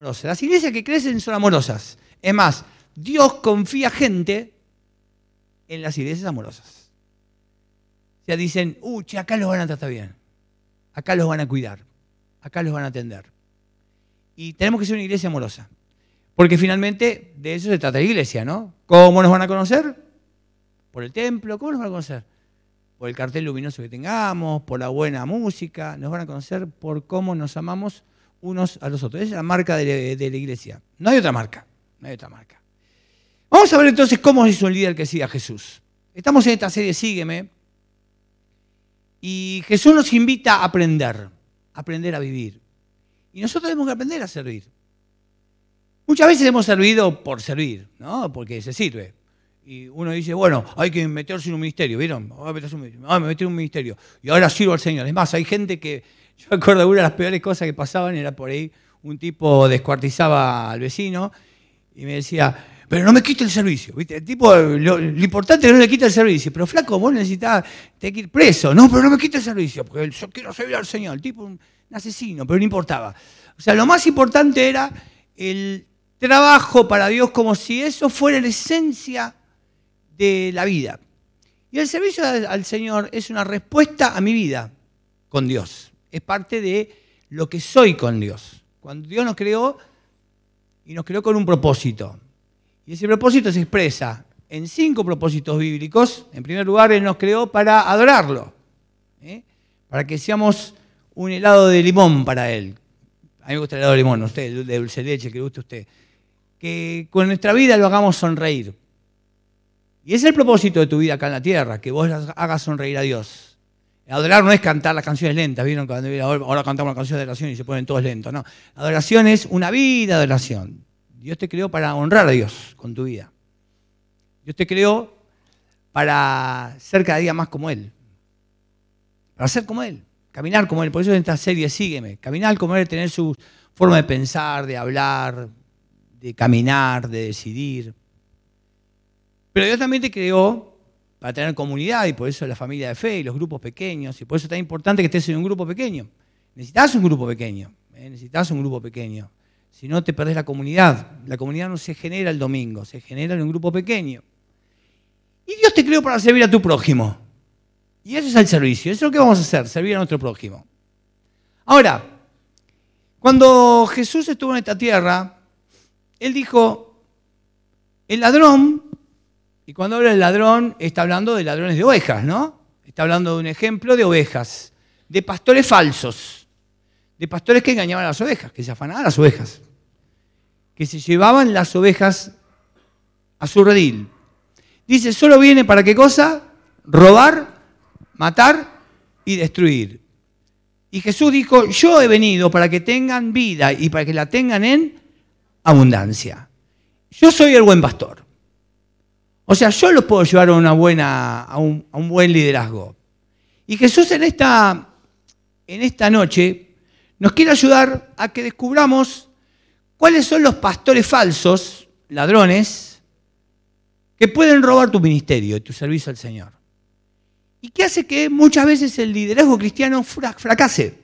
Las iglesias que crecen son amorosas. Es más, Dios confía gente en las iglesias amorosas. O sea, dicen, uh, che, acá los van a tratar bien. Acá los van a cuidar. Acá los van a atender. Y tenemos que ser una iglesia amorosa. Porque finalmente de eso se trata la iglesia, ¿no? ¿Cómo nos van a conocer? Por el templo, ¿cómo nos van a conocer? Por el cartel luminoso que tengamos, por la buena música, nos van a conocer por cómo nos amamos unos a los otros. Esa es la marca de, la iglesia. No hay otra marca, no hay otra marca. Vamos a ver entonces cómo es un líder que sigue a Jesús. Estamos en esta serie Sígueme y Jesús nos invita a aprender, a aprender a vivir. Y nosotros tenemos que aprender a servir. Muchas veces hemos servido por servir, ¿no? Porque se sirve. Y uno dice, bueno, hay que meterse en un ministerio, ¿vieron? Voy a meterse. Ah, me en un ministerio. Y ahora sirvo al Señor. Es más, hay gente que, yo me acuerdo una de las peores cosas que pasaban, era por ahí, un tipo descuartizaba al vecino y me decía, pero no me quite el servicio. ¿viste? El tipo, lo, importante es que no le quite el servicio. Pero flaco, vos necesitas que ir preso. No, pero no me quite el servicio, porque yo quiero servir al Señor. El tipo, un asesino, pero no importaba. O sea, lo más importante era el trabajo para Dios como si eso fuera la esencia de la vida. Y el servicio al Señor es una respuesta a mi vida con Dios. Es parte de lo que soy con Dios. Cuando Dios nos creó y nos creó con un propósito. Y ese propósito se expresa en cinco propósitos bíblicos. En primer lugar, Él nos creó para adorarlo. ¿eh? Para que seamos un helado de limón para Él. A mí me gusta el helado de limón, usted, de dulce leche, que le guste a usted que con nuestra vida lo hagamos sonreír. Y es el propósito de tu vida acá en la tierra, que vos hagas sonreír a Dios. Adorar no es cantar las canciones lentas, ¿vieron? Ahora cantamos la canción de adoración y se ponen todos lentos, no. Adoración es una vida de adoración. Dios te creó para honrar a Dios con tu vida. Dios te creó para ser cada día más como Él. Para ser como Él, caminar como Él. Por eso en esta serie sígueme. Caminar como Él, tener su forma de pensar, de hablar, de caminar, de decidir. Pero Dios también te creó para tener comunidad y por eso la familia de fe y los grupos pequeños y por eso es tan importante que estés en un grupo pequeño. Necesitas un grupo pequeño, ¿eh? necesitas un grupo pequeño. Si no, te perdés la comunidad. La comunidad no se genera el domingo, se genera en un grupo pequeño. Y Dios te creó para servir a tu prójimo. Y eso es el servicio, eso es lo que vamos a hacer, servir a nuestro prójimo. Ahora, cuando Jesús estuvo en esta tierra, él dijo, el ladrón, y cuando habla del ladrón, está hablando de ladrones de ovejas, ¿no? Está hablando de un ejemplo de ovejas, de pastores falsos, de pastores que engañaban a las ovejas, que se afanaban a las ovejas, que se llevaban las ovejas a su redil. Dice, solo viene para qué cosa? Robar, matar y destruir. Y Jesús dijo, yo he venido para que tengan vida y para que la tengan en abundancia. Yo soy el buen pastor. O sea, yo los puedo llevar a, una buena, a, un, buen liderazgo. Y Jesús en esta, en esta noche nos quiere ayudar a que descubramos cuáles son los pastores falsos, ladrones, que pueden robar tu ministerio y tu servicio al Señor. Y qué hace que muchas veces el liderazgo cristiano fracase.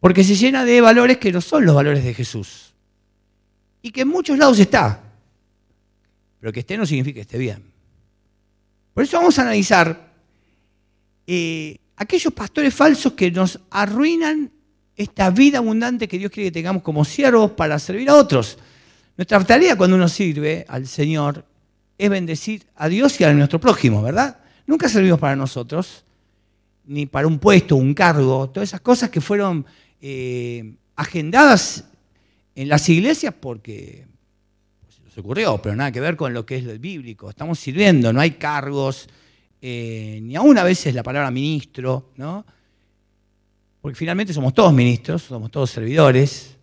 Porque se llena de valores que no son los valores de Jesús y que en muchos lados está. Pero que esté no significa que esté bien. Por eso vamos a analizar eh, aquellos pastores falsos que nos arruinan esta vida abundante que Dios quiere que tengamos como siervos para servir a otros. Nuestra tarea cuando uno sirve al Señor es bendecir a Dios y a nuestro prójimo, ¿verdad? Nunca servimos para nosotros, ni para un puesto, un cargo, todas esas cosas que fueron eh, agendadas en las iglesias porque nos ocurrió, pero nada que ver con lo que es lo bíblico. Estamos sirviendo, no hay cargos, eh, ni aún a veces la palabra ministro, ¿no? Porque finalmente somos todos ministros, somos todos servidores,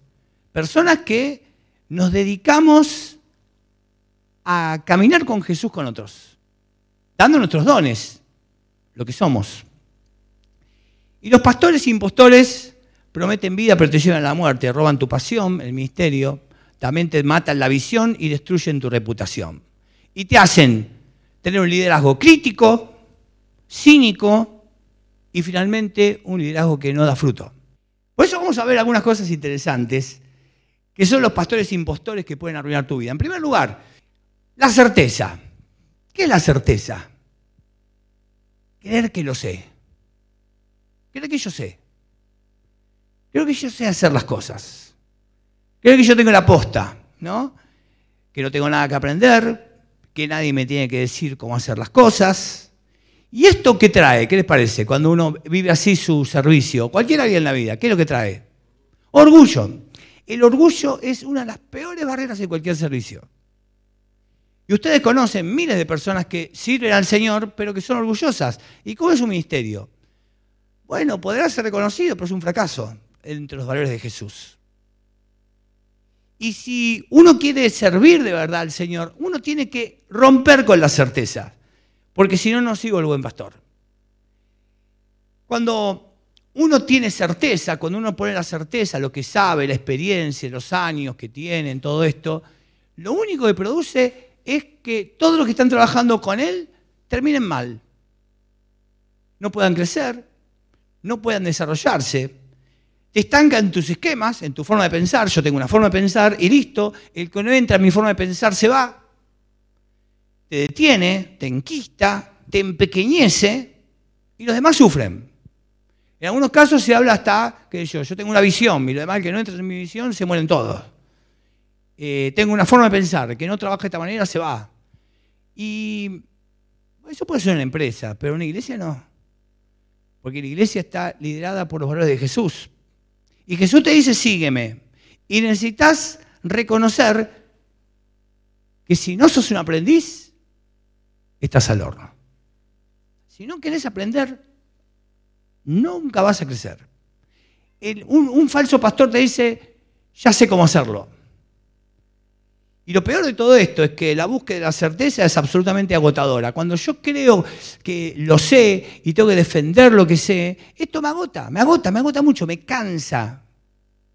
personas que nos dedicamos a caminar con Jesús con otros, dando nuestros dones, lo que somos. Y los pastores e impostores prometen vida pero te llevan a la muerte, roban tu pasión, el ministerio, también te matan la visión y destruyen tu reputación. Y te hacen tener un liderazgo crítico, cínico y finalmente un liderazgo que no da fruto. Por eso vamos a ver algunas cosas interesantes que son los pastores impostores que pueden arruinar tu vida. En primer lugar, la certeza. ¿Qué es la certeza? Creer que lo sé. Creer que yo sé. Creo que yo sé hacer las cosas. Creo que yo tengo la posta, ¿no? Que no tengo nada que aprender, que nadie me tiene que decir cómo hacer las cosas. ¿Y esto qué trae? ¿Qué les parece? Cuando uno vive así su servicio, cualquier área en la vida, ¿qué es lo que trae? Orgullo. El orgullo es una de las peores barreras de cualquier servicio. Y ustedes conocen miles de personas que sirven al Señor, pero que son orgullosas. ¿Y cómo es su ministerio? Bueno, podrá ser reconocido, pero es un fracaso entre los valores de Jesús. Y si uno quiere servir de verdad al Señor, uno tiene que romper con la certeza, porque si no, no sigo el buen pastor. Cuando uno tiene certeza, cuando uno pone la certeza, lo que sabe, la experiencia, los años que tiene en todo esto, lo único que produce es que todos los que están trabajando con él terminen mal. No puedan crecer, no puedan desarrollarse, te estanca en tus esquemas, en tu forma de pensar. Yo tengo una forma de pensar y listo. El que no entra en mi forma de pensar se va. Te detiene, te enquista, te empequeñece y los demás sufren. En algunos casos se habla hasta que yo, yo tengo una visión y los demás que no entran en mi visión se mueren todos. Eh, tengo una forma de pensar, que no trabaja de esta manera se va. Y eso puede ser una empresa, pero una iglesia no. Porque la iglesia está liderada por los valores de Jesús. Y Jesús te dice, sígueme. Y necesitas reconocer que si no sos un aprendiz, estás al horno. Si no querés aprender, nunca vas a crecer. un, un falso pastor te dice, ya sé cómo hacerlo. Y lo peor de todo esto es que la búsqueda de la certeza es absolutamente agotadora. Cuando yo creo que lo sé y tengo que defender lo que sé, esto me agota, me agota, me agota mucho, me cansa,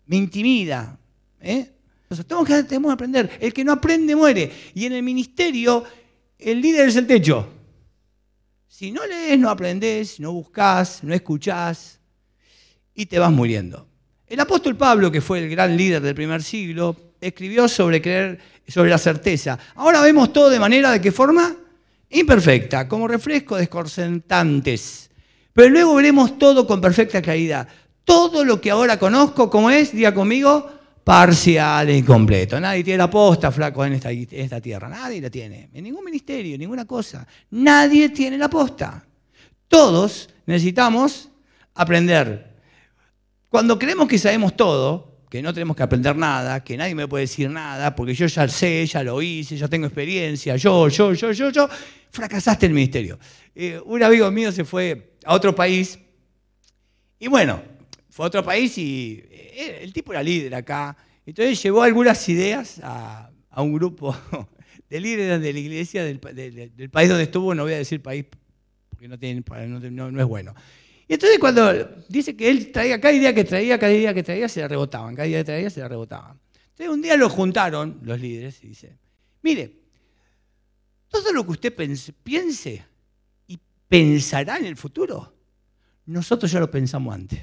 me intimida. ¿eh? Entonces, tenemos que, tenemos que aprender. El que no aprende muere. Y en el ministerio, el líder es el techo. Si no lees, no aprendes, no buscas, no escuchás y te vas muriendo. El apóstol Pablo, que fue el gran líder del primer siglo, escribió sobre creer, sobre la certeza. Ahora vemos todo de manera de qué forma imperfecta, como refrescos desconcertantes. Pero luego veremos todo con perfecta claridad. Todo lo que ahora conozco, como es, diga conmigo, parcial e incompleto. Nadie tiene la posta, flaco, en esta, en esta tierra. Nadie la tiene. En ningún ministerio, ninguna cosa. Nadie tiene la posta. Todos necesitamos aprender. Cuando creemos que sabemos todo, que no tenemos que aprender nada, que nadie me puede decir nada, porque yo ya sé, ya lo hice, ya tengo experiencia, yo, yo, yo, yo, yo, fracasaste el ministerio. Eh, un amigo mío se fue a otro país y bueno, fue a otro país y eh, el tipo era líder acá. Entonces llevó algunas ideas a, un grupo de líderes de la iglesia del, país donde estuvo, no voy a decir país porque no es bueno. Y entonces cuando dice que él traía cada idea que traía, cada idea que traía, se la rebotaban, cada idea que traía, se la rebotaban. Entonces un día lo juntaron los líderes y dice, mire, todo lo que usted piense y pensará en el futuro, nosotros ya lo pensamos antes.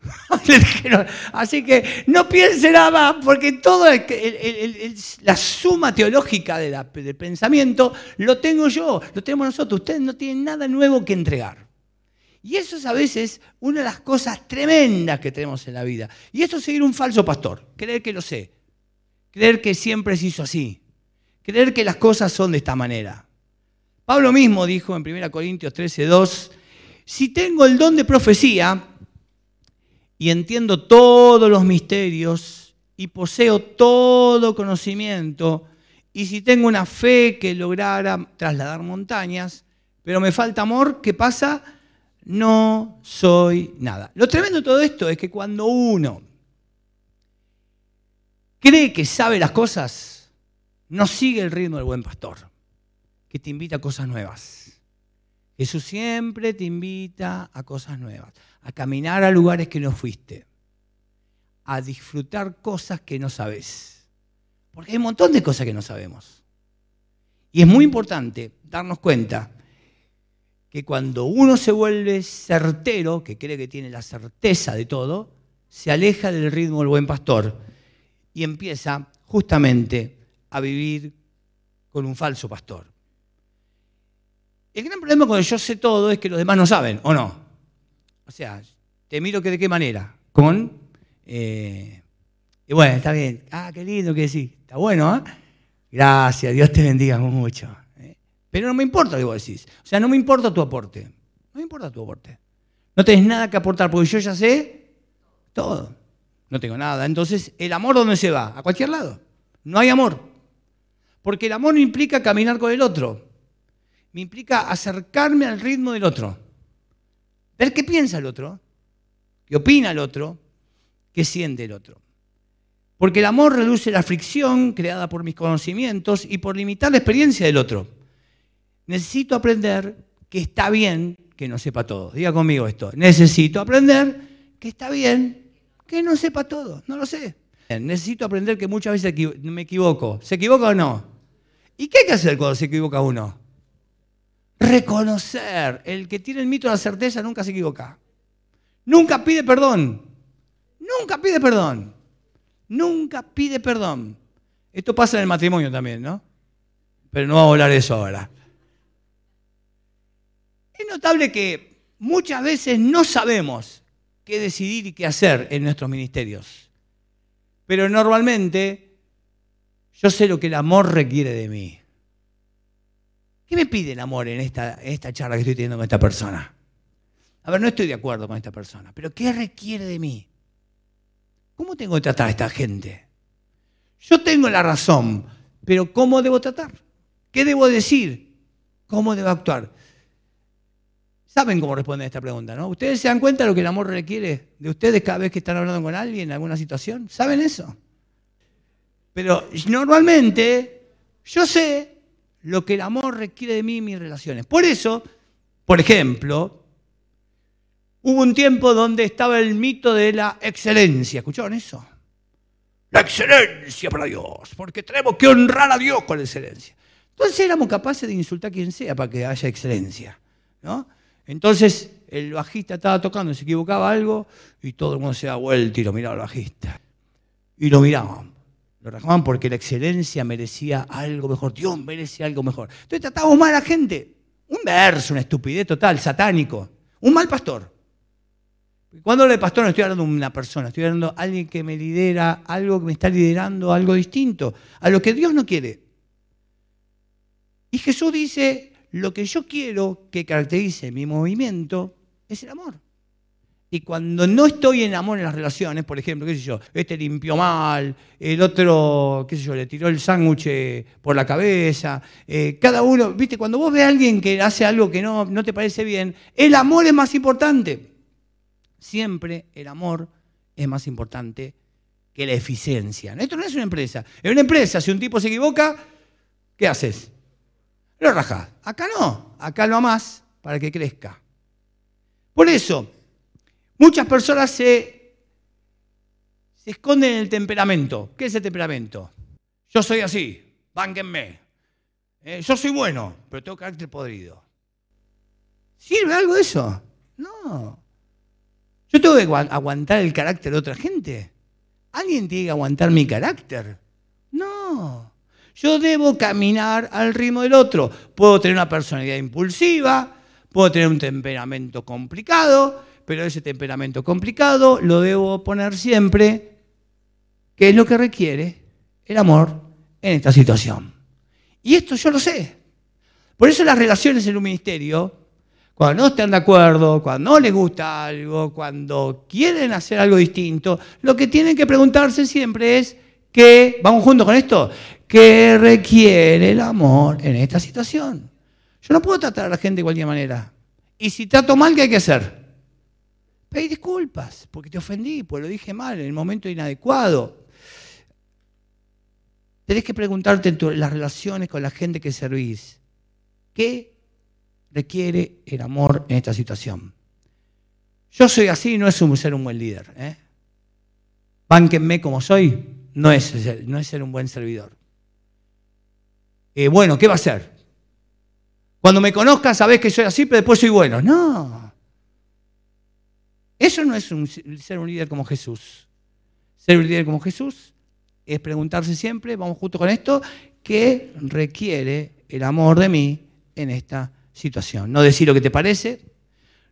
Así que no piense nada más, porque todo la suma teológica del pensamiento lo tengo yo, lo tenemos nosotros. Ustedes no tienen nada nuevo que entregar. Y eso es a veces una de las cosas tremendas que tenemos en la vida. Y esto es seguir un falso pastor, creer que lo sé, creer que siempre se hizo así, creer que las cosas son de esta manera. Pablo mismo dijo en 1 Corintios 13:2, si tengo el don de profecía y entiendo todos los misterios y poseo todo conocimiento, y si tengo una fe que lograra trasladar montañas, pero me falta amor, ¿qué pasa? No soy nada. Lo tremendo de todo esto es que cuando uno cree que sabe las cosas, no sigue el ritmo del buen pastor, que te invita a cosas nuevas. Jesús siempre te invita a cosas nuevas, a caminar a lugares que no fuiste, a disfrutar cosas que no sabes. Porque hay un montón de cosas que no sabemos. Y es muy importante darnos cuenta que cuando uno se vuelve certero, que cree que tiene la certeza de todo, se aleja del ritmo del buen pastor y empieza justamente a vivir con un falso pastor. El gran problema cuando yo sé todo es que los demás no saben, ¿o no? O sea, te miro que de qué manera. Con, eh, y bueno, está bien. Ah, qué lindo que decís. Está bueno, ¿eh? Gracias, Dios te bendiga mucho. Pero no me importa lo que vos decís. O sea, no me importa tu aporte. No me importa tu aporte. No tenés nada que aportar porque yo ya sé todo. No tengo nada. Entonces, ¿el amor dónde se va? A cualquier lado. No hay amor. Porque el amor no implica caminar con el otro. Me implica acercarme al ritmo del otro. Ver qué piensa el otro, qué opina el otro, qué siente el otro. Porque el amor reduce la fricción creada por mis conocimientos y por limitar la experiencia del otro. Necesito aprender que está bien que no sepa todo. Diga conmigo esto. Necesito aprender que está bien que no sepa todo. No lo sé. Necesito aprender que muchas veces me equivoco. ¿Se equivoca o no? ¿Y qué hay que hacer cuando se equivoca uno? Reconocer. El que tiene el mito de la certeza nunca se equivoca. Nunca pide perdón. Nunca pide perdón nunca pide perdón. Esto pasa en el matrimonio también, ¿no? Pero no vamos a hablar de eso ahora. Es notable que muchas veces no sabemos qué decidir y qué hacer en nuestros ministerios. Pero normalmente yo sé lo que el amor requiere de mí. ¿Qué me pide el amor en esta, charla que estoy teniendo con esta persona? A ver, no estoy de acuerdo con esta persona, pero ¿qué requiere de mí? ¿Cómo tengo que tratar a esta gente? Yo tengo la razón, pero ¿cómo debo tratar? ¿Qué debo decir? ¿Cómo debo actuar? Saben cómo responder a esta pregunta, ¿no? ¿Ustedes se dan cuenta de lo que el amor requiere de ustedes cada vez que están hablando con alguien en alguna situación? ¿Saben eso? Pero normalmente yo sé lo que el amor requiere de mí en mis relaciones. Por eso, por ejemplo, Hubo un tiempo donde estaba el mito de la excelencia. ¿Escucharon eso? La excelencia para Dios, porque tenemos que honrar a Dios con la excelencia. Entonces éramos capaces de insultar a quien sea para que haya excelencia. ¿no? Entonces el bajista estaba tocando, se equivocaba algo y todo el mundo se da vuelta y lo miraba al bajista. Y lo miraban. Lo rajaban porque la excelencia merecía algo mejor. Dios merecía algo mejor. Entonces tratábamos mal a la gente. Un verso, una estupidez total, satánico. Un mal pastor. Cuando hablo de pastor no estoy hablando de una persona, estoy hablando de alguien que me lidera, algo que me está liderando, algo distinto, a lo que Dios no quiere. Y Jesús dice, lo que yo quiero que caracterice mi movimiento es el amor. Y cuando no estoy en amor en las relaciones, por ejemplo, qué sé yo, este limpió mal, el otro, qué sé yo, le tiró el sándwich por la cabeza, eh, cada uno, viste, cuando vos ves a alguien que hace algo que no, no te parece bien, el amor es más importante. Siempre el amor es más importante que la eficiencia. Esto no es una empresa. En una empresa, si un tipo se equivoca, ¿qué haces? Lo rajas. Acá no. Acá lo amás para que crezca. Por eso, muchas personas se, se esconden en el temperamento. ¿Qué es el temperamento? Yo soy así, bánquenme. Eh, yo soy bueno, pero tengo carácter podrido. ¿Sirve algo eso? No. Yo tengo que aguantar el carácter de otra gente. ¿Alguien tiene que aguantar mi carácter? No. Yo debo caminar al ritmo del otro. Puedo tener una personalidad impulsiva, puedo tener un temperamento complicado, pero ese temperamento complicado lo debo poner siempre, que es lo que requiere el amor en esta situación. Y esto yo lo sé. Por eso las relaciones en un ministerio cuando no están de acuerdo, cuando no les gusta algo, cuando quieren hacer algo distinto, lo que tienen que preguntarse siempre es qué, vamos juntos con esto, qué requiere el amor en esta situación. Yo no puedo tratar a la gente de cualquier manera. Y si trato mal, ¿qué hay que hacer? Pedir disculpas, porque te ofendí, porque lo dije mal, en el momento inadecuado. Tenés que preguntarte en las relaciones con la gente que servís, ¿qué requiere el amor en esta situación. Yo soy así, no es ser un buen líder. ¿eh? Bánquenme como soy, no es, no es ser un buen servidor. Eh, bueno, ¿qué va a ser? Cuando me conozcan sabés que soy así, pero después soy bueno. No. Eso no es ser un líder como Jesús. Ser un líder como Jesús es preguntarse siempre, vamos justo con esto, ¿qué requiere el amor de mí en esta situación? No decir lo que te parece,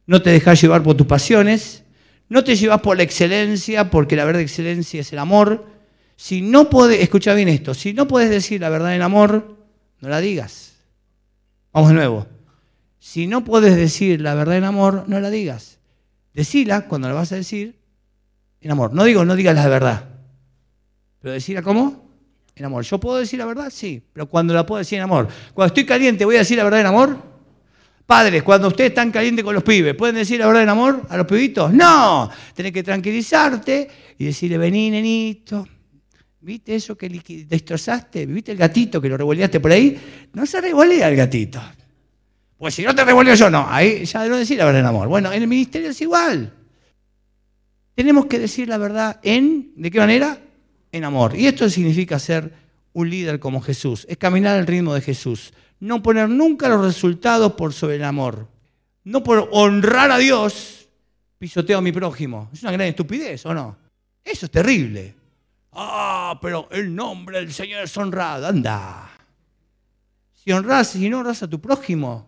no te dejas llevar por tus pasiones, no te llevas por la excelencia, porque la verdad excelencia es el amor. Si no puedes, escucha bien esto, si no puedes decir la verdad en amor, no la digas. Vamos de nuevo. Si no puedes decir la verdad en amor, no la digas. Decila cuando la vas a decir en amor. No digo, no digas la verdad. Pero decirla cómo? En amor. ¿Yo puedo decir la verdad? Sí. Pero cuando la puedo decir en amor. Cuando estoy caliente, ¿voy a decir la verdad en amor? Padres, cuando ustedes están calientes con los pibes, ¿pueden decir la verdad en amor a los pibitos? No. Tenés que tranquilizarte y decirle, vení, nenito. ¿Viste eso que destrozaste? ¿Viste el gatito que lo revoleaste por ahí? No se revolea el gatito. Pues si no te revoleo yo, no. Ahí ya no decir la verdad en amor. Bueno, en el ministerio es igual. Tenemos que decir la verdad en, ¿de qué manera? En amor. Y esto significa ser un líder como Jesús. Es caminar al ritmo de Jesús. No poner nunca los resultados por sobre el amor. No por honrar a Dios, pisoteo a mi prójimo. Es una gran estupidez, ¿o no? Eso es terrible. Ah, pero el nombre del Señor es honrado. Anda. Si honras, si no honras a tu prójimo,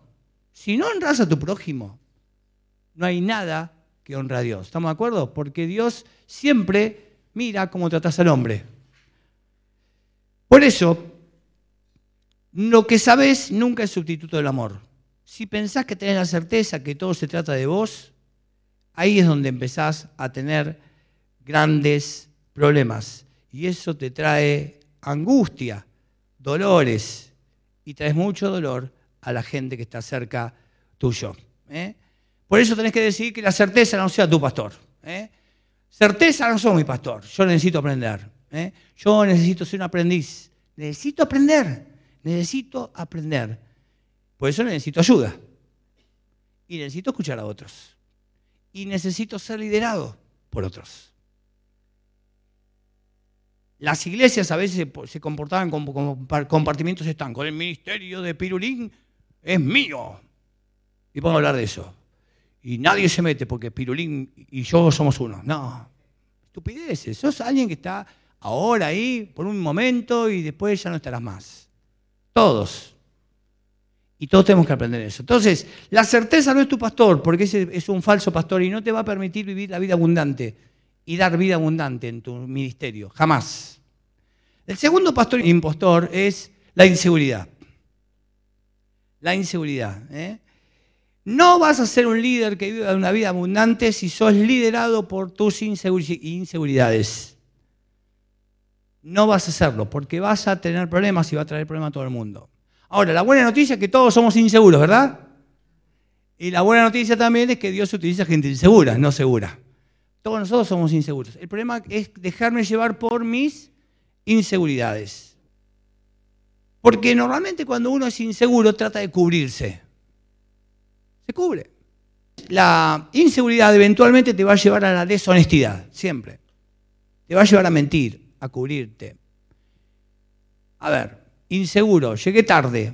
si no honras a tu prójimo, no hay nada que honre a Dios. ¿Estamos de acuerdo? Porque Dios siempre mira cómo tratas al hombre. Por eso, lo que sabes nunca es sustituto del amor. Si pensás que tenés la certeza que todo se trata de vos, ahí es donde empezás a tener grandes problemas. Y eso te trae angustia, dolores, y traes mucho dolor a la gente que está cerca tuyo. ¿eh? Por eso tenés que decir que la certeza no sea tu pastor. ¿eh? Certeza no soy mi pastor. Yo necesito aprender. ¿eh? Yo necesito ser un aprendiz. Necesito aprender. Necesito aprender. Por eso necesito ayuda. Y necesito escuchar a otros. Y necesito ser liderado por otros. Las iglesias a veces se comportaban como compartimientos estancos. El ministerio de Pirulín es mío. Y podemos hablar de eso. Y nadie se mete porque Pirulín y yo somos uno. No, estupideces. Sos alguien que está ahora ahí por un momento y después ya no estarás más. Todos. Y todos tenemos que aprender eso. Entonces, la certeza no es tu pastor, porque ese es un falso pastor y no te va a permitir vivir la vida abundante y dar vida abundante en tu ministerio. Jamás. El segundo pastor impostor es la inseguridad la inseguridad. ¿eh? No vas a ser un líder que viva una vida abundante si sos liderado por tus inseguridades. No vas a hacerlo porque vas a tener problemas y va a traer problemas a todo el mundo. Ahora, la buena noticia es que todos somos inseguros, ¿verdad? Y la buena noticia también es que Dios utiliza gente insegura, no segura. Todos nosotros somos inseguros. El problema es dejarme llevar por mis inseguridades. Porque normalmente cuando uno es inseguro trata de cubrirse. Se cubre. La inseguridad eventualmente te va a llevar a la deshonestidad, siempre. Te va a llevar a mentir, a cubrirte. A ver, inseguro, llegué tarde.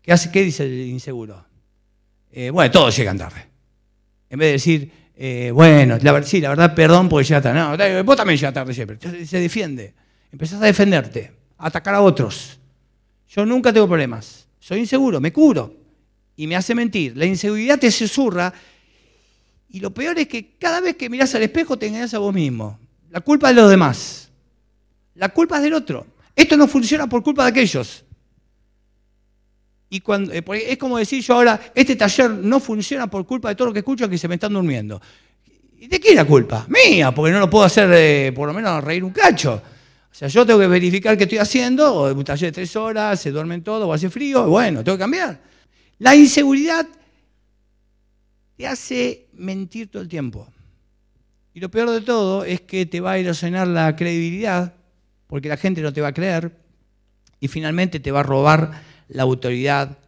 ¿Qué, hace, qué dice el inseguro? Eh, bueno, todos llegan tarde. En vez de decir, eh, bueno, la, sí, la verdad, perdón porque llega tarde. No, vos también llegas tarde siempre. Se defiende. Empezás a defenderte, a atacar a otros. Yo nunca tengo problemas. Soy inseguro, me curo. Y me hace mentir. La inseguridad te susurra. Y lo peor es que cada vez que miras al espejo te engañas a vos mismo. La culpa es de los demás. La culpa es del otro. Esto no funciona por culpa de aquellos. Eh, es como decir yo ahora, este taller no funciona por culpa de todo lo que escucho que se me están durmiendo. ¿Y de qué es la culpa? Mía, porque no lo puedo hacer eh, por lo menos reír un cacho. O sea, yo tengo que verificar qué estoy haciendo, o un taller de tres horas, se duermen todos, o hace frío, bueno, tengo que cambiar. La inseguridad te hace mentir todo el tiempo. Y lo peor de todo es que te va a erosionar la credibilidad, porque la gente no te va a creer, y finalmente te va a robar la autoridad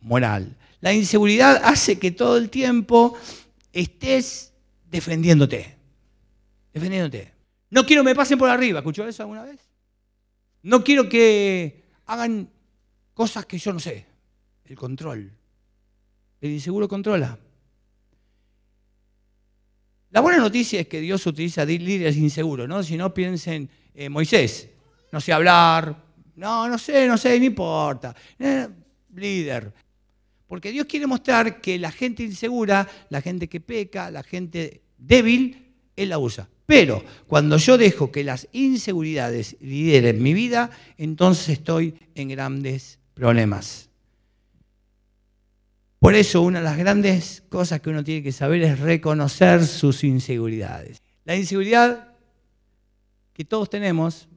moral. La inseguridad hace que todo el tiempo estés defendiéndote, defendiéndote. No quiero que me pasen por arriba. ¿Escuchó eso alguna vez? No quiero que hagan cosas que yo no sé. El control. El inseguro controla. La buena noticia es que Dios utiliza líderes inseguros, ¿no? Si no piensen en Moisés. no sé hablar, no, no sé, no sé, no importa. Eh, líder. Porque Dios quiere mostrar que la gente insegura, la gente que peca, la gente débil, Él la usa. Pero cuando yo dejo que las inseguridades lideren mi vida, entonces estoy en grandes problemas. Por eso una de las grandes cosas que uno tiene que saber es reconocer sus inseguridades. La inseguridad que todos tenemos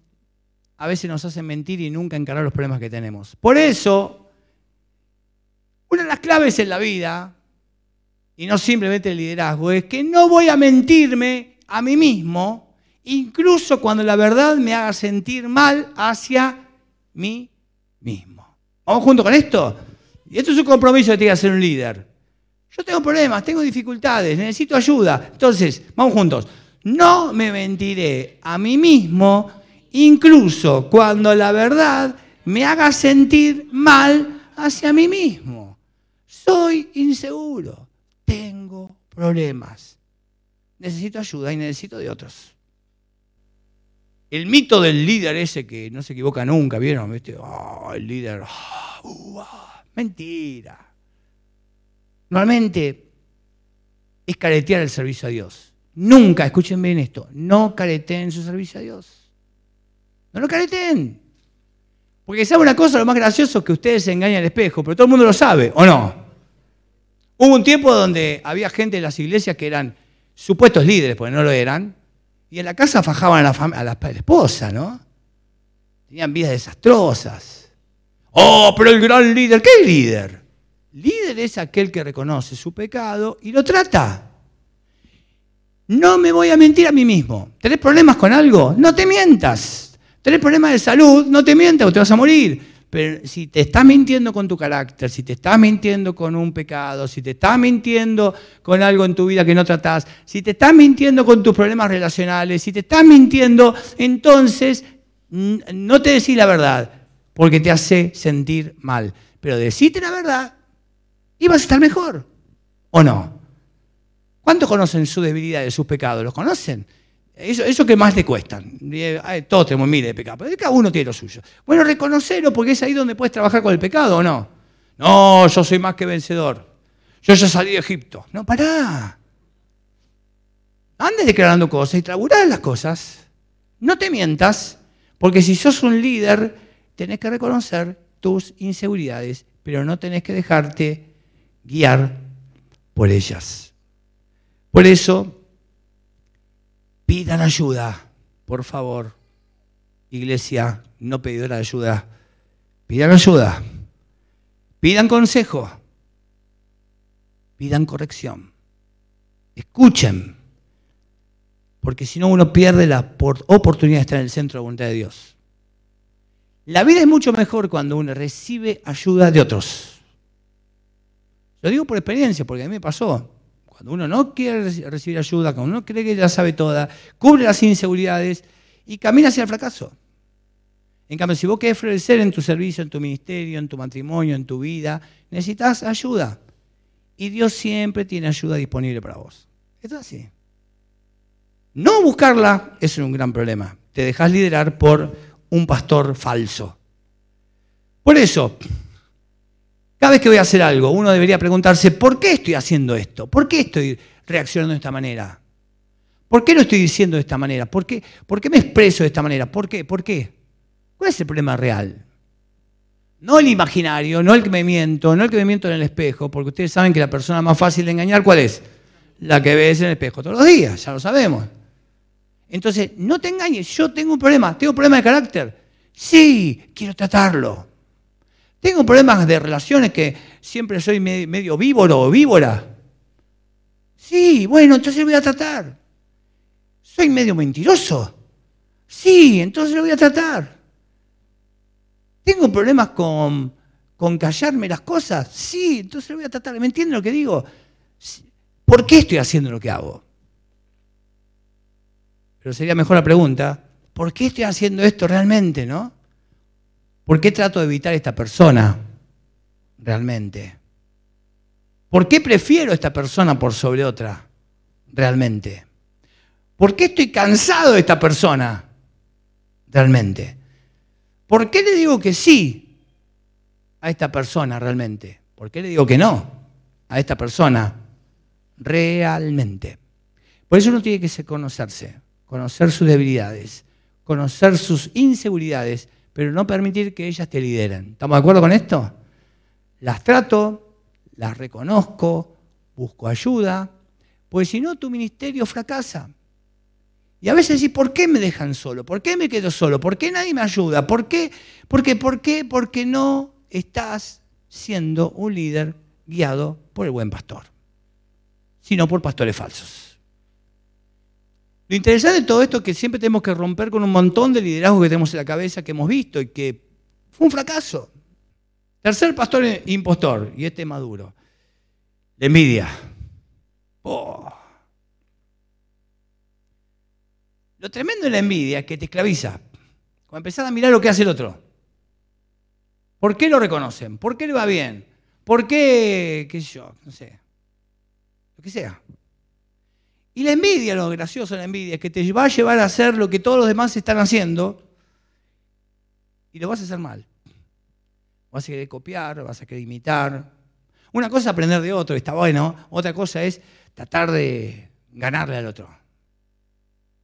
a veces nos hace mentir y nunca encarar los problemas que tenemos. Por eso, una de las claves en la vida, y no simplemente el liderazgo, es que no voy a mentirme a mí mismo, incluso cuando la verdad me haga sentir mal hacia mí mismo. ¿Vamos junto con esto? Y esto es un compromiso que tiene que hacer un líder. Yo tengo problemas, tengo dificultades, necesito ayuda. Entonces, vamos juntos. No me mentiré a mí mismo, incluso cuando la verdad me haga sentir mal hacia mí mismo. Soy inseguro, tengo problemas. Necesito ayuda y necesito de otros. El mito del líder ese que no se equivoca nunca, ¿vieron? Oh, el líder. Ah. Mentira. Normalmente es caretear el servicio a Dios. Nunca, escuchen bien esto, no careteen su servicio a Dios. No lo careten. Porque sabe una cosa, lo más gracioso es que ustedes se engañan al espejo, pero todo el mundo lo sabe, ¿o no? Hubo un tiempo donde había gente en las iglesias que eran supuestos líderes, porque no lo eran, y en la casa fajaban a la, a la esposa, ¿no? Tenían vidas desastrosas. Oh, pero el gran líder, ¿qué líder? Líder es aquel que reconoce su pecado y lo trata. No me voy a mentir a mí mismo. ¿Tenés problemas con algo? No te mientas. ¿Tenés problemas de salud? No te mientas o te vas a morir. Pero si te estás mintiendo con tu carácter, si te estás mintiendo con un pecado, si te estás mintiendo con algo en tu vida que no tratás, si te estás mintiendo con tus problemas relacionales, si te estás mintiendo, entonces no te decís la verdad porque te hace sentir mal. Pero decite la verdad y vas a estar mejor. ¿O no? ¿Cuántos conocen su debilidad y sus pecados? ¿Los conocen? Eso, eso que más le cuestan. Todos tenemos miles de pecados, pero cada uno tiene lo suyo. Bueno, reconocerlo porque es ahí donde puedes trabajar con el pecado, ¿o no? No, yo soy más que vencedor. Yo ya salí de Egipto. No, pará. Andes declarando cosas y traburás las cosas. No te mientas, porque si sos un líder, tenés que reconocer tus inseguridades, pero no tenés que dejarte guiar por ellas. Por eso, pidan ayuda, por favor. Iglesia, no pedidora de ayuda, pidan ayuda, pidan consejo, pidan corrección, escuchen, porque si no uno pierde la oportunidad de estar en el centro de la voluntad de Dios. La vida es mucho mejor cuando uno recibe ayuda de otros. Lo digo por experiencia, porque a mí me pasó. Cuando uno no quiere recibir ayuda, cuando uno cree que ya sabe toda, cubre las inseguridades y camina hacia el fracaso. En cambio, si vos querés florecer en tu servicio, en tu ministerio, en tu matrimonio, en tu vida, necesitas ayuda. Y Dios siempre tiene ayuda disponible para vos. Esto es así. No buscarla es un gran problema. Te dejas liderar por un pastor falso. Por eso, cada vez que voy a hacer algo, uno debería preguntarse, ¿por qué estoy haciendo esto? ¿Por qué estoy reaccionando de esta manera? ¿Por qué lo estoy diciendo de esta manera? ¿Por qué, ¿Por qué me expreso de esta manera? ¿Por qué? ¿Por qué? ¿Cuál es el problema real? No el imaginario, no el que me miento, no el que me miento en el espejo, porque ustedes saben que la persona más fácil de engañar, ¿cuál es? La que ves en el espejo todos los días, ya lo sabemos. Entonces, no te engañes, yo tengo un problema, tengo un problema de carácter. Sí, quiero tratarlo. Tengo problemas de relaciones que siempre soy medio víboro o víbora. Sí, bueno, entonces lo voy a tratar. Soy medio mentiroso. Sí, entonces lo voy a tratar. Tengo problemas con, con callarme las cosas. Sí, entonces lo voy a tratar. ¿Me entienden lo que digo? ¿Por qué estoy haciendo lo que hago? Pero sería mejor la pregunta, ¿por qué estoy haciendo esto realmente, no? ¿Por qué trato de evitar a esta persona realmente? ¿Por qué prefiero a esta persona por sobre otra realmente? ¿Por qué estoy cansado de esta persona realmente? ¿Por qué le digo que sí a esta persona realmente? ¿Por qué le digo que no a esta persona realmente? Por eso uno tiene que conocerse, conocer sus debilidades, conocer sus inseguridades, pero no permitir que ellas te lideren. ¿Estamos de acuerdo con esto? Las trato, las reconozco, busco ayuda, pues si no tu ministerio fracasa. Y a veces decís, ¿por qué me dejan solo? ¿Por qué me quedo solo? ¿Por qué nadie me ayuda? ¿Por qué? ¿Por qué? ¿Por qué? Porque no estás siendo un líder guiado por el buen pastor, sino por pastores falsos. Lo interesante de todo esto es que siempre tenemos que romper con un montón de liderazgo que tenemos en la cabeza, que hemos visto y que fue un fracaso. Tercer pastor impostor, y este maduro, la envidia. Oh. Lo tremendo de la envidia es que te esclaviza. Cuando empezás a mirar lo que hace el otro. ¿Por qué lo reconocen? ¿Por qué le va bien? ¿Por qué, qué sé yo, no sé, lo que sea? Y la envidia, lo gracioso de la envidia, es que te va a llevar a hacer lo que todos los demás están haciendo y lo vas a hacer mal. Vas a querer copiar, vas a querer imitar. Una cosa es aprender de otro, está bueno. Otra cosa es tratar de ganarle al otro.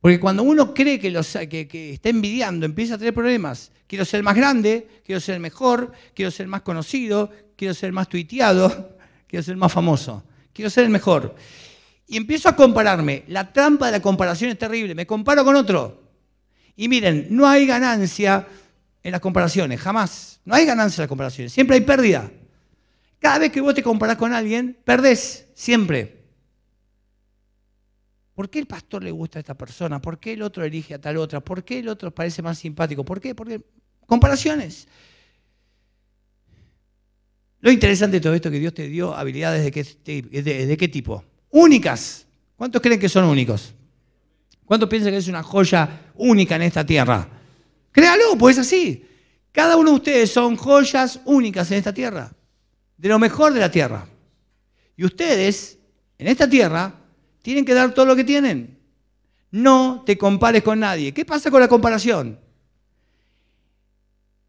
Porque cuando uno cree que, está envidiando, empieza a tener problemas. Quiero ser más grande, quiero ser mejor, quiero ser más conocido, quiero ser más tuiteado, quiero ser más famoso, quiero ser el mejor. Y empiezo a compararme. La trampa de la comparación es terrible. Me comparo con otro. Y miren, no hay ganancia en las comparaciones, jamás. No hay ganancia en las comparaciones. Siempre hay pérdida. Cada vez que vos te comparás con alguien, perdés, siempre. ¿Por qué el pastor le gusta a esta persona? ¿Por qué el otro elige a tal otra? ¿Por qué el otro parece más simpático? ¿Por qué? Porque comparaciones. Lo interesante de todo esto es que Dios te dio habilidades de qué, de qué tipo? Únicas. ¿Cuántos creen que son únicos? ¿Cuántos piensan que es una joya única en esta tierra? Créalo, pues es así. Cada uno de ustedes son joyas únicas en esta tierra, de lo mejor de la tierra. Y ustedes, en esta tierra, tienen que dar todo lo que tienen. No te compares con nadie. ¿Qué pasa con la comparación?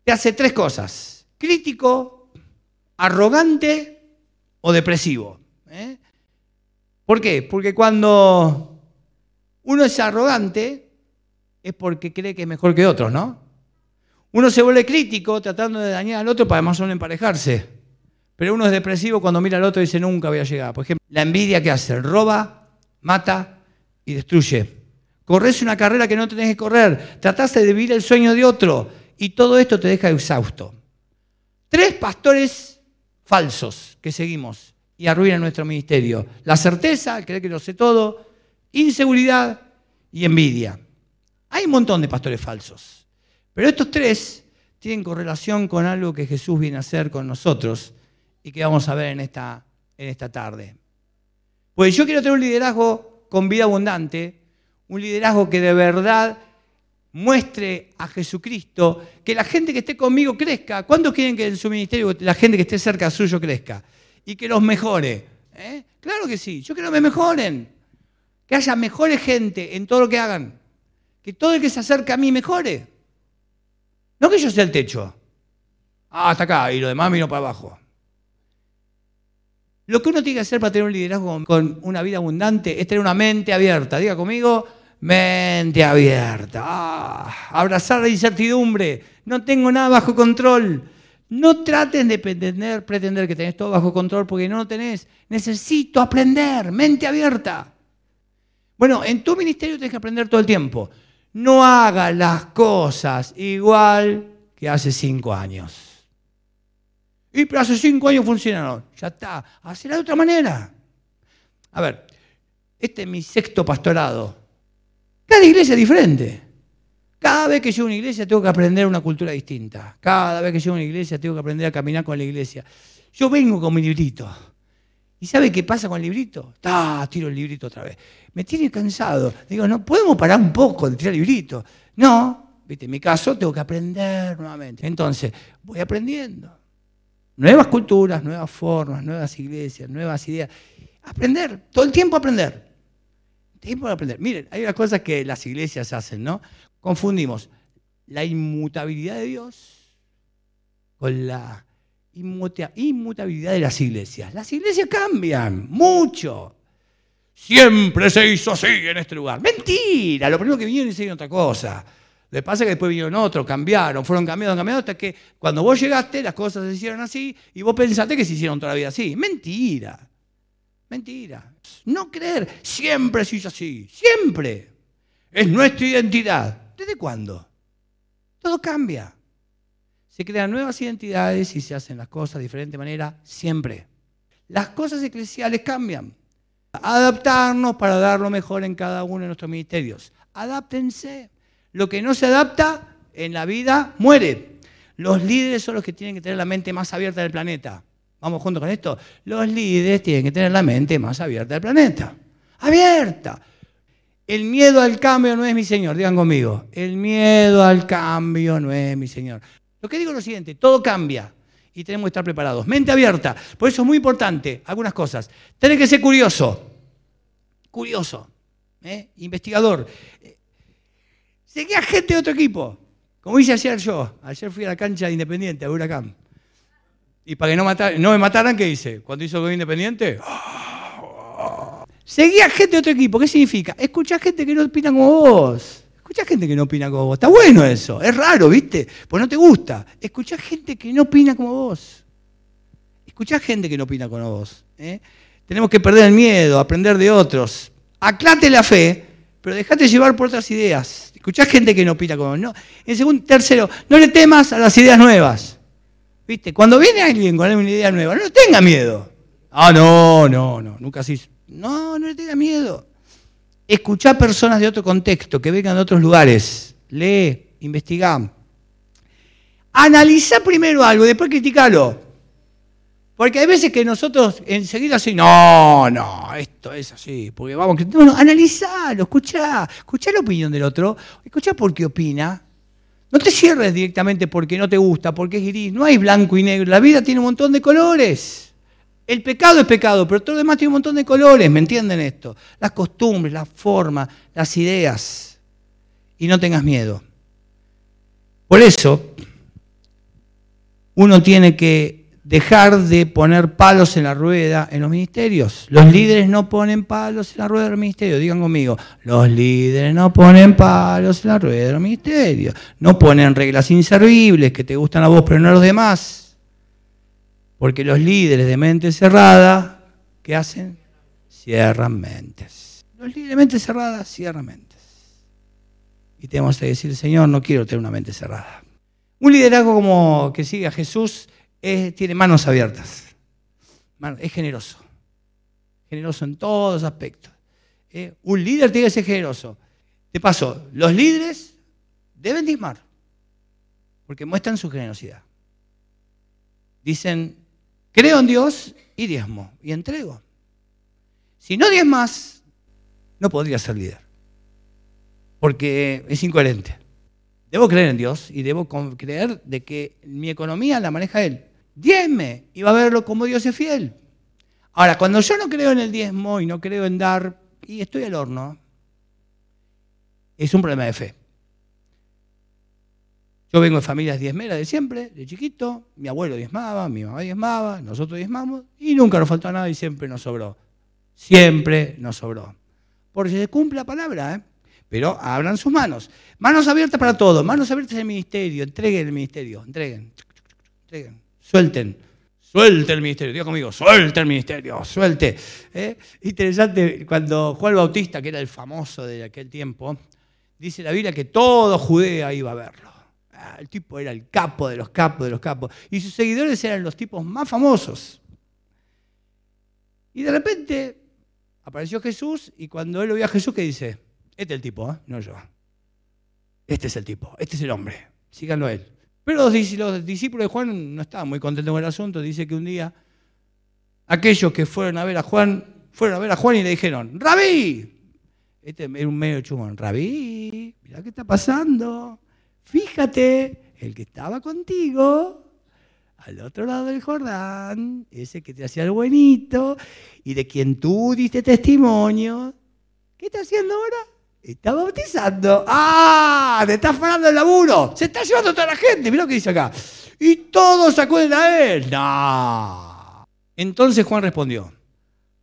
Te hace tres cosas. Crítico, arrogante o depresivo. ¿Por qué? Porque cuando uno es arrogante es porque cree que es mejor que otros, ¿no? Uno se vuelve crítico tratando de dañar al otro para más o menos emparejarse. Pero uno es depresivo cuando mira al otro y dice nunca voy a llegar. Por ejemplo, la envidia que hace, roba, mata y destruye. Corres una carrera que no tenés que correr, tratás de vivir el sueño de otro y todo esto te deja exhausto. Tres pastores falsos que seguimos y arruinan nuestro ministerio. La certeza, el creer que lo sé todo, inseguridad y envidia. Hay un montón de pastores falsos, pero estos tres tienen correlación con algo que Jesús viene a hacer con nosotros y que vamos a ver en esta, en esta tarde. Pues yo quiero tener un liderazgo con vida abundante, un liderazgo que de verdad muestre a Jesucristo, que la gente que esté conmigo crezca. ¿Cuántos quieren que en su ministerio la gente que esté cerca suyo crezca? Y que los mejore. ¿Eh? Claro que sí, yo quiero que me mejoren. Que haya mejores gente en todo lo que hagan. Que todo el que se acerque a mí mejore. No que yo sea el techo. Ah, hasta acá, y lo demás miro para abajo. Lo que uno tiene que hacer para tener un liderazgo con una vida abundante es tener una mente abierta. Diga conmigo, mente abierta. Ah, abrazar la incertidumbre. No tengo nada bajo control. No traten de pretender, pretender que tenés todo bajo control porque no lo tenés. Necesito aprender, mente abierta. Bueno, en tu ministerio tienes que aprender todo el tiempo. No hagas las cosas igual que hace cinco años. Y pero hace cinco años funcionaron. Ya está. Hacerá de otra manera. A ver, este es mi sexto pastorado. Cada iglesia es diferente. Cada vez que llego a una iglesia tengo que aprender una cultura distinta. Cada vez que llego a una iglesia tengo que aprender a caminar con la iglesia. Yo vengo con mi librito. ¿Y sabe qué pasa con el librito? ¡Ah! Tiro el librito otra vez. Me tiene cansado. Digo, no, ¿podemos parar un poco de tirar el librito? No, ¿viste? en mi caso tengo que aprender nuevamente. Entonces, voy aprendiendo. Nuevas culturas, nuevas formas, nuevas iglesias, nuevas ideas. Aprender, todo el tiempo aprender. Tiempo de aprender. Miren, hay unas cosas que las iglesias hacen, ¿no? Confundimos la inmutabilidad de Dios con la inmutabilidad de las iglesias. Las iglesias cambian mucho. Siempre se hizo así en este lugar. Mentira, lo primero que vinieron hicieron otra cosa. Le pasa que después vinieron otros, cambiaron, fueron cambiando, cambiando, hasta que cuando vos llegaste las cosas se hicieron así y vos pensaste que se hicieron toda la vida así. Mentira. Mentira. No creer, siempre se hizo así, siempre. Es nuestra identidad. ¿Desde cuándo? Todo cambia. Se crean nuevas identidades y se hacen las cosas de diferente manera siempre. Las cosas eclesiales cambian. Adaptarnos para dar lo mejor en cada uno de nuestros ministerios. Adáptense. Lo que no se adapta en la vida muere. Los líderes son los que tienen que tener la mente más abierta del planeta. Vamos juntos con esto. Los líderes tienen que tener la mente más abierta del planeta. Abierta. El miedo al cambio no es mi Señor, digan conmigo. El miedo al cambio no es mi Señor. Lo que digo es lo siguiente, todo cambia y tenemos que estar preparados. Mente abierta. Por eso es muy importante algunas cosas. Tenés que ser curioso. Curioso. ¿eh? Investigador. Seguía gente de otro equipo. Como hice ayer yo. Ayer fui a la cancha de Independiente, a Huracán. Y para que no, no me mataran, ¿qué hice? Cuando hizo el Independiente. Seguía gente de otro equipo. ¿Qué significa? Escuchá gente que no opina como vos. Escuchá gente que no opina como vos. Está bueno eso. Es raro, ¿viste? Pues no te gusta. Escuchá gente que no opina como vos. Escuchá gente que no opina como vos. ¿eh? Tenemos que perder el miedo, aprender de otros. Aclate la fe, pero dejate llevar por otras ideas. Escuchá gente que no opina como vos. En segundo, tercero, no le temas a las ideas nuevas. ¿Viste? Cuando viene alguien con una idea nueva, no tenga miedo. Ah, no, no, no, nunca así. No, no le tenga miedo. Escuchá personas de otro contexto, que vengan de otros lugares. Lee, investiga. Analiza primero algo, después criticalo. Porque hay veces que nosotros enseguida así, no, no, esto es así, porque vamos, no, analizalo, escuchá, escuchá la opinión del otro, escuchá por qué opina. No te cierres directamente porque no te gusta, porque es gris, no hay blanco y negro, la vida tiene un montón de colores. El pecado es pecado, pero todo lo demás tiene un montón de colores, ¿me entienden esto? Las costumbres, las formas, las ideas. Y no tengas miedo. Por eso, uno tiene que dejar de poner palos en la rueda en los ministerios. Los líderes no ponen palos en la rueda de los ministerios. Digan conmigo, los líderes no ponen palos en la rueda de los ministerios. No ponen reglas inservibles que te gustan a vos pero no a los demás. Porque los líderes de mente cerrada, ¿qué hacen? Cierran mentes. Los líderes de mente cerrada cierran mentes. Y tenemos que decir, Señor, no quiero tener una mente cerrada. Un liderazgo como que sigue a Jesús tiene manos abiertas. es generoso. Generoso en todos aspectos. ¿eh? Un líder tiene que ser generoso. De paso, los líderes deben diezmar. Porque muestran su generosidad. Dicen, Creo en Dios y diezmo y entrego. Si no diezmas, no podría ser líder. Porque es incoherente. Debo creer en Dios y debo creer de que mi economía la maneja Él. Diezme y va a verlo como Dios es fiel. Ahora, cuando yo no creo en el diezmo y no creo en dar, y estoy al horno, es un problema de fe. Yo vengo de familias diezmeras de siempre, de chiquito. Mi abuelo diezmaba, mi mamá diezmaba, nosotros diezmamos y nunca nos faltó nada y siempre nos sobró. Siempre nos sobró. Porque se cumple la palabra, ¿eh? Pero abran sus manos. Manos abiertas para todo. Manos abiertas en el ministerio. Entreguen el ministerio. Entreguen. Entreguen. Suelten. Suelte el ministerio. Diga conmigo, suelte el ministerio. Suelte. ¿Eh? Interesante, cuando Juan Bautista, que era el famoso de aquel tiempo, dice la Biblia que todo Judea iba a verlo. Ah, el tipo era el capo de los capos de los capos. Y sus seguidores eran los tipos más famosos. Y de repente apareció Jesús y cuando él lo vio a Jesús, ¿qué dice? Este es el tipo, ¿eh? no yo. Este es el tipo, este es el hombre. Síganlo a él. Pero los, discípulos de Juan no estaban muy contentos con el asunto. Dice que un día aquellos que fueron a ver a Juan, fueron a ver a Juan y le dijeron, Rabí, este era un medio chumón, Rabí, mira qué está pasando. Fíjate, el que estaba contigo, al otro lado del Jordán, ese que te hacía el buenito y de quien tú diste testimonio, ¿qué está haciendo ahora? Está bautizando. ¡Ah! Te está parando el laburo. Se está llevando toda la gente. Mirá lo que dice acá. Y todos acuden a él. No. Entonces Juan respondió.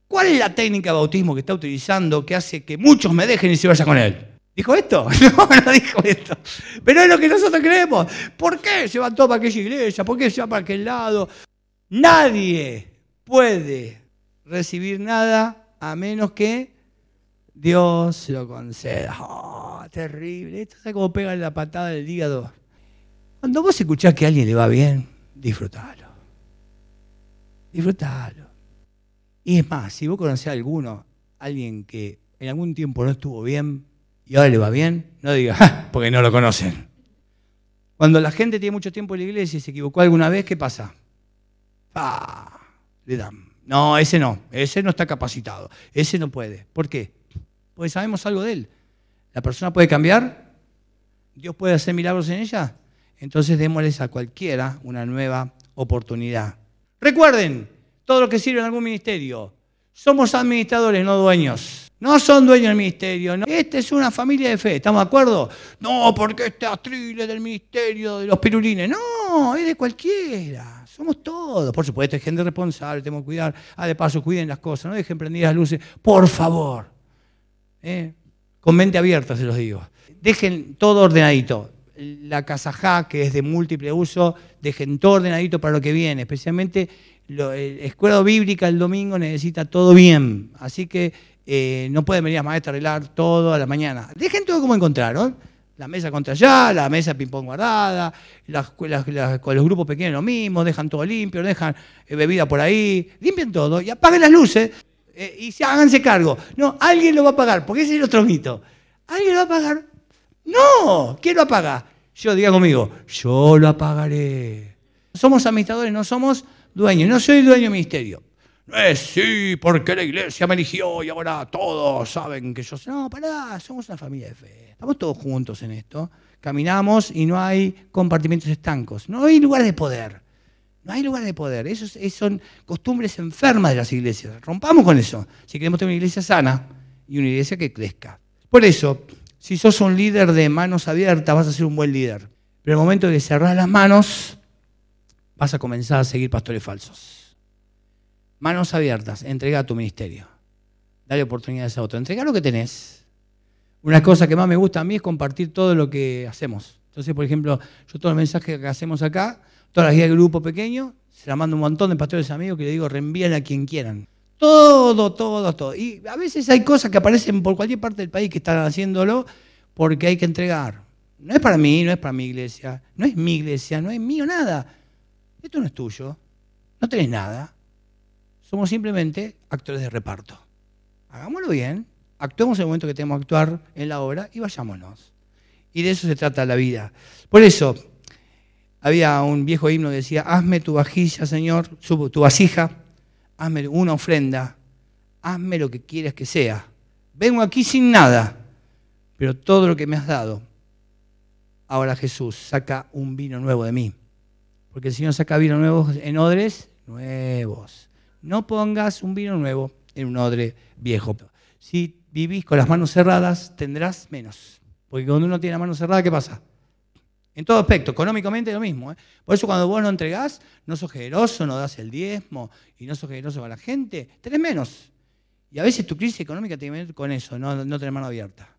¿Cuál es la técnica de bautismo que está utilizando que hace que muchos me dejen y se vayan con él? ¿Dijo esto? No, no dijo esto. Pero es lo que nosotros creemos. ¿Por qué se va todo para aquella iglesia? ¿Por qué se va para aquel lado? Nadie puede recibir nada a menos que Dios lo conceda. Oh, terrible. Esto es como pega la patada del hígado. Cuando vos escuchás que a alguien le va bien, disfrutalo. Disfrutalo. Y es más, si vos conocés a alguno, alguien que en algún tiempo no estuvo bien y ahora le va bien, no digas, porque no lo conocen. Cuando la gente tiene mucho tiempo en la iglesia y se equivocó alguna vez, ¿qué pasa? Ah, le dan. No, ese no, ese no está capacitado, ese no puede. ¿Por qué? Porque sabemos algo de él. ¿La persona puede cambiar? ¿Dios puede hacer milagros en ella? Entonces démosles a cualquiera una nueva oportunidad. Recuerden, todo lo que sirve en algún ministerio, somos administradores, no dueños. No son dueños del ministerio. Esta es una familia de fe, ¿estamos de acuerdo? No, porque este atrile del ministerio de los pirulines. No, es de cualquiera. Somos todos. Por supuesto, hay gente responsable, tenemos que cuidar. Ah, de paso, cuiden las cosas, no dejen prendidas las luces. Por favor. ¿Eh? Con mente abierta se los digo. Dejen todo ordenadito. La casajá, que es de múltiple uso, dejen todo ordenadito para lo que viene. Especialmente la escuela bíblica el domingo necesita todo bien. Así que eh, no pueden venir a maestra a arreglar todo a la mañana. Dejen todo como encontraron. La mesa contra allá, la mesa ping-pong guardada, las, con los grupos pequeños lo mismo, dejan todo limpio, dejan eh, bebida por ahí, limpien todo y apaguen las luces eh, y se, háganse cargo. No, alguien lo va a pagar, porque ese es el otro mito. ¿Alguien lo va a pagar? No, ¿quién lo apaga? Yo, diga conmigo, yo lo apagaré. Somos administradores, no somos dueños. No soy dueño del ministerio. Es sí, porque la iglesia me eligió y ahora todos saben que yo soy. No, pará, somos una familia de fe. Estamos todos juntos en esto. Caminamos y no hay compartimentos estancos. No hay lugar de poder. No hay lugar de poder. Eso, son costumbres enfermas de las iglesias. Rompamos con eso. Si queremos tener una iglesia sana y una iglesia que crezca. Por eso, si sos un líder de manos abiertas, vas a ser un buen líder. Pero en el momento de cerrar las manos, vas a comenzar a seguir pastores falsos. Manos abiertas, entrega tu ministerio. Dale oportunidades a otro. Entrega lo que tenés. Una cosa que más me gusta a mí es compartir todo lo que hacemos. Entonces, por ejemplo, yo todos los mensajes que hacemos acá, todas las guías de grupo pequeño, se la mando un montón de pastores amigos que le digo, reenvíen a quien quieran. Todo, todo, todo. Y a veces hay cosas que aparecen por cualquier parte del país que están haciéndolo porque hay que entregar. No es para mí, no es para mi iglesia, no es mi iglesia, no es mío nada. Esto no es tuyo, no tenés nada. Somos simplemente actores de reparto. Hagámoslo bien, actuemos en el momento que tenemos que actuar en la obra y vayámonos. Y de eso se trata la vida. Por eso, había un viejo himno que decía, hazme tu vajilla, Señor, tu vasija, hazme una ofrenda, hazme lo que quieras que sea. Vengo aquí sin nada, pero todo lo que me has dado, ahora Jesús, saca un vino nuevo de mí. Porque el Señor saca vino nuevo en odres nuevos. No pongas un vino nuevo en un odre viejo. Si vivís con las manos cerradas, tendrás menos. Porque cuando uno tiene la mano cerrada, ¿qué pasa? En todo aspecto, económicamente lo mismo. ¿eh? Por eso cuando vos no entregás, no sos generoso, no das el diezmo y no sos generoso con la gente, tenés menos. Y a veces tu crisis económica tiene que ver con eso, no, tener mano abierta.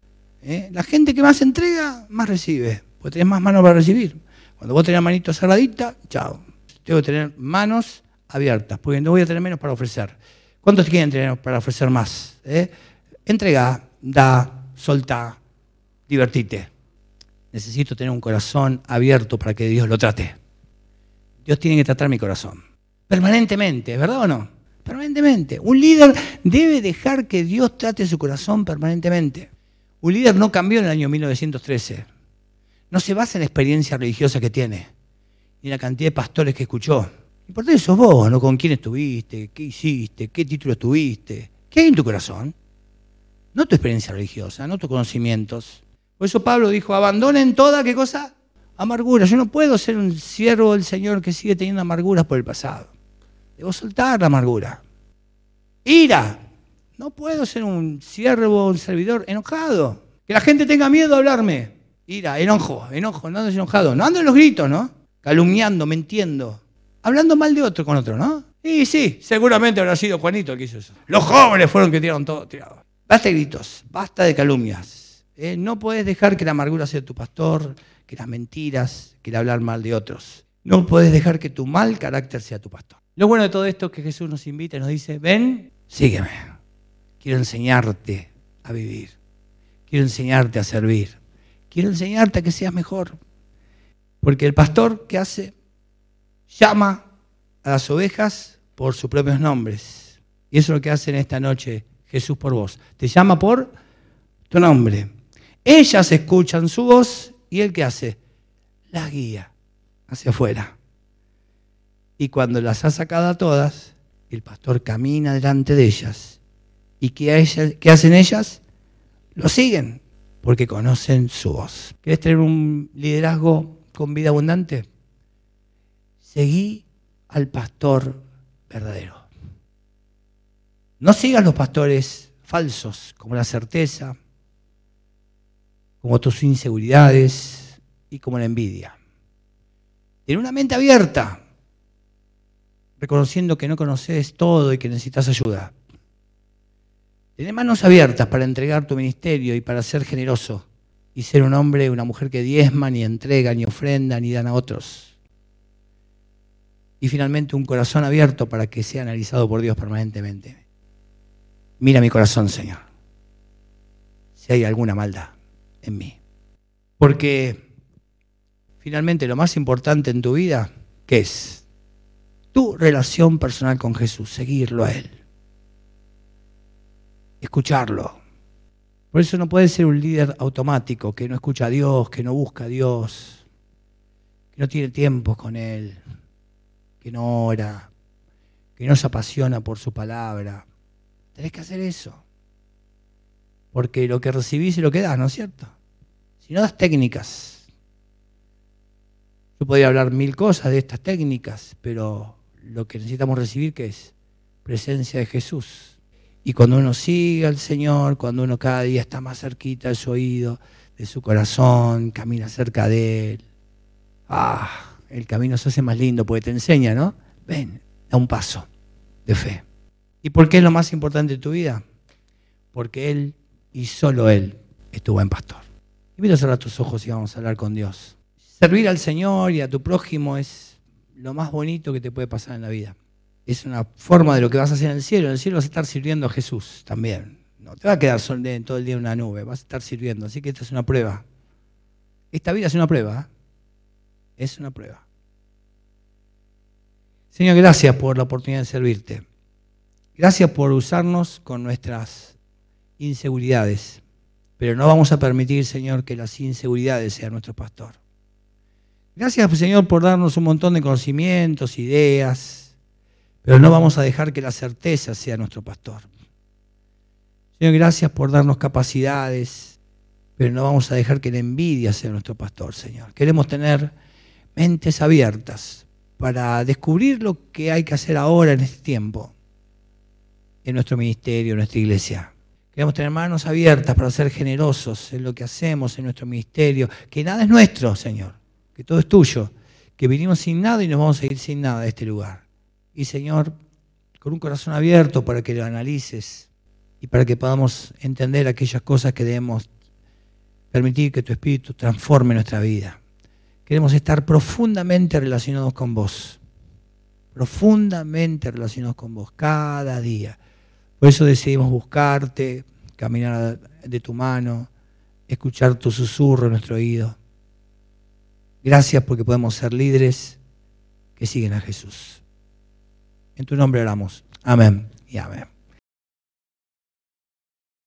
¿eh? La gente que más entrega, más recibe, porque tenés más manos para recibir. Cuando vos tenés la manito cerradita, chao. Tengo que tener manos abiertas, porque no voy a tener menos para ofrecer. ¿Cuántos quieren tener para ofrecer más? ¿Eh? Entrega, da, solta, divertite. Necesito tener un corazón abierto para que Dios lo trate. Dios tiene que tratar mi corazón. Permanentemente, ¿verdad o no? Permanentemente. Un líder debe dejar que Dios trate su corazón permanentemente. Un líder no cambió en el año 1913. No se basa en la experiencia religiosa que tiene, ni en la cantidad de pastores que escuchó. Por eso vos, ¿no? ¿Con quién estuviste? ¿Qué hiciste? ¿Qué título tuviste? ¿Qué hay en tu corazón? no tu experiencia religiosa, no tus conocimientos. Por eso Pablo dijo, abandonen toda, ¿qué cosa? Amargura. Yo no puedo ser un siervo del Señor que sigue teniendo amarguras por el pasado. Debo soltar la amargura. Ira. No puedo ser un siervo, un servidor enojado. Que la gente tenga miedo de hablarme. Ira, enojo, enojo, no andes enojado. No ando en los gritos, ¿no? Calumniando, mintiendo. Hablando mal de otro con otro, ¿no? Y sí, seguramente habrá sido Juanito el que hizo eso. Los jóvenes fueron que tiraron todo tirado. Basta de gritos, basta de calumnias. ¿eh? No puedes dejar que la amargura sea tu pastor, que las mentiras, que el hablar mal de otros. No puedes dejar que tu mal carácter sea tu pastor. Lo bueno de todo esto es que Jesús nos invita y nos dice, ven, sígueme. Quiero enseñarte a vivir. Quiero enseñarte a servir. Quiero enseñarte a que seas mejor. Porque el pastor, ¿qué hace? Llama a las ovejas por sus propios nombres. Y eso es lo que hace en esta noche Jesús por vos. Te llama por tu nombre. Ellas escuchan su voz y él qué hace? Las guía hacia afuera. Y cuando las ha sacado a todas, el pastor camina delante de ellas. ¿Y qué, qué hacen ellas? Lo siguen, porque conocen su voz. ¿Quieres tener un liderazgo con vida abundante? Seguí al pastor verdadero. No sigas los pastores falsos, como la certeza, como tus inseguridades y como la envidia. Ten una mente abierta, reconociendo que no conoces todo y que necesitas ayuda. Ten manos abiertas para entregar tu ministerio y para ser generoso y ser un hombre, una mujer que diezma, ni entrega, ni ofrenda, ni dan a otros y finalmente un corazón abierto para que sea analizado por Dios permanentemente. Mira mi corazón, Señor, si hay alguna maldad en mí. Porque finalmente lo más importante en tu vida, ¿qué es? Tu relación personal con Jesús, seguirlo a Él, escucharlo. Por eso no puedes ser un líder automático que no escucha a Dios, que no busca a Dios, que no tiene tiempo con Él, que no ora, que no se apasiona por su palabra. Tenés que hacer eso. Porque lo que recibís es lo que das, ¿no es cierto? Si no das técnicas. Yo podría hablar mil cosas de estas técnicas, pero lo que necesitamos recibir que es presencia de Jesús. Y cuando uno sigue al Señor, cuando uno cada día está más cerquita de su oído, de su corazón, camina cerca de Él. Ah, el camino se hace más lindo porque te enseña, ¿no? Ven, da un paso de fe. ¿Y por qué es lo más importante de tu vida? Porque Él y solo Él es tu buen pastor. Invito a cerrar tus ojos y vamos a hablar con Dios. Servir al Señor y a tu prójimo es lo más bonito que te puede pasar en la vida. Es una forma de lo que vas a hacer en el cielo. En el cielo vas a estar sirviendo a Jesús también. No te va a quedar todo el día en una nube, vas a estar sirviendo. Así que esta es una prueba. Esta vida es una prueba. ¿eh? Es una prueba. Señor, gracias por la oportunidad de servirte. Gracias por usarnos con nuestras inseguridades. Pero no vamos a permitir, Señor, que las inseguridades sean nuestro pastor. Gracias, Señor, por darnos un montón de conocimientos, ideas. Pero no vamos a dejar que la certeza sea nuestro pastor. Señor, gracias por darnos capacidades. Pero no vamos a dejar que la envidia sea nuestro pastor, Señor. Queremos tener mentes abiertas para descubrir lo que hay que hacer ahora en este tiempo, en nuestro ministerio, en nuestra iglesia. Queremos tener manos abiertas para ser generosos en lo que hacemos en nuestro ministerio, que nada es nuestro, Señor, que todo es tuyo, que vinimos sin nada y nos vamos a ir sin nada de este lugar. Y Señor, con un corazón abierto para que lo analices y para que podamos entender aquellas cosas que debemos permitir que tu Espíritu transforme nuestra vida. Queremos estar profundamente relacionados con vos. Profundamente relacionados con vos, cada día. Por eso decidimos buscarte, caminar de tu mano, escuchar tu susurro en nuestro oído. Gracias porque podemos ser líderes que siguen a Jesús. En tu nombre oramos. Amén y amén.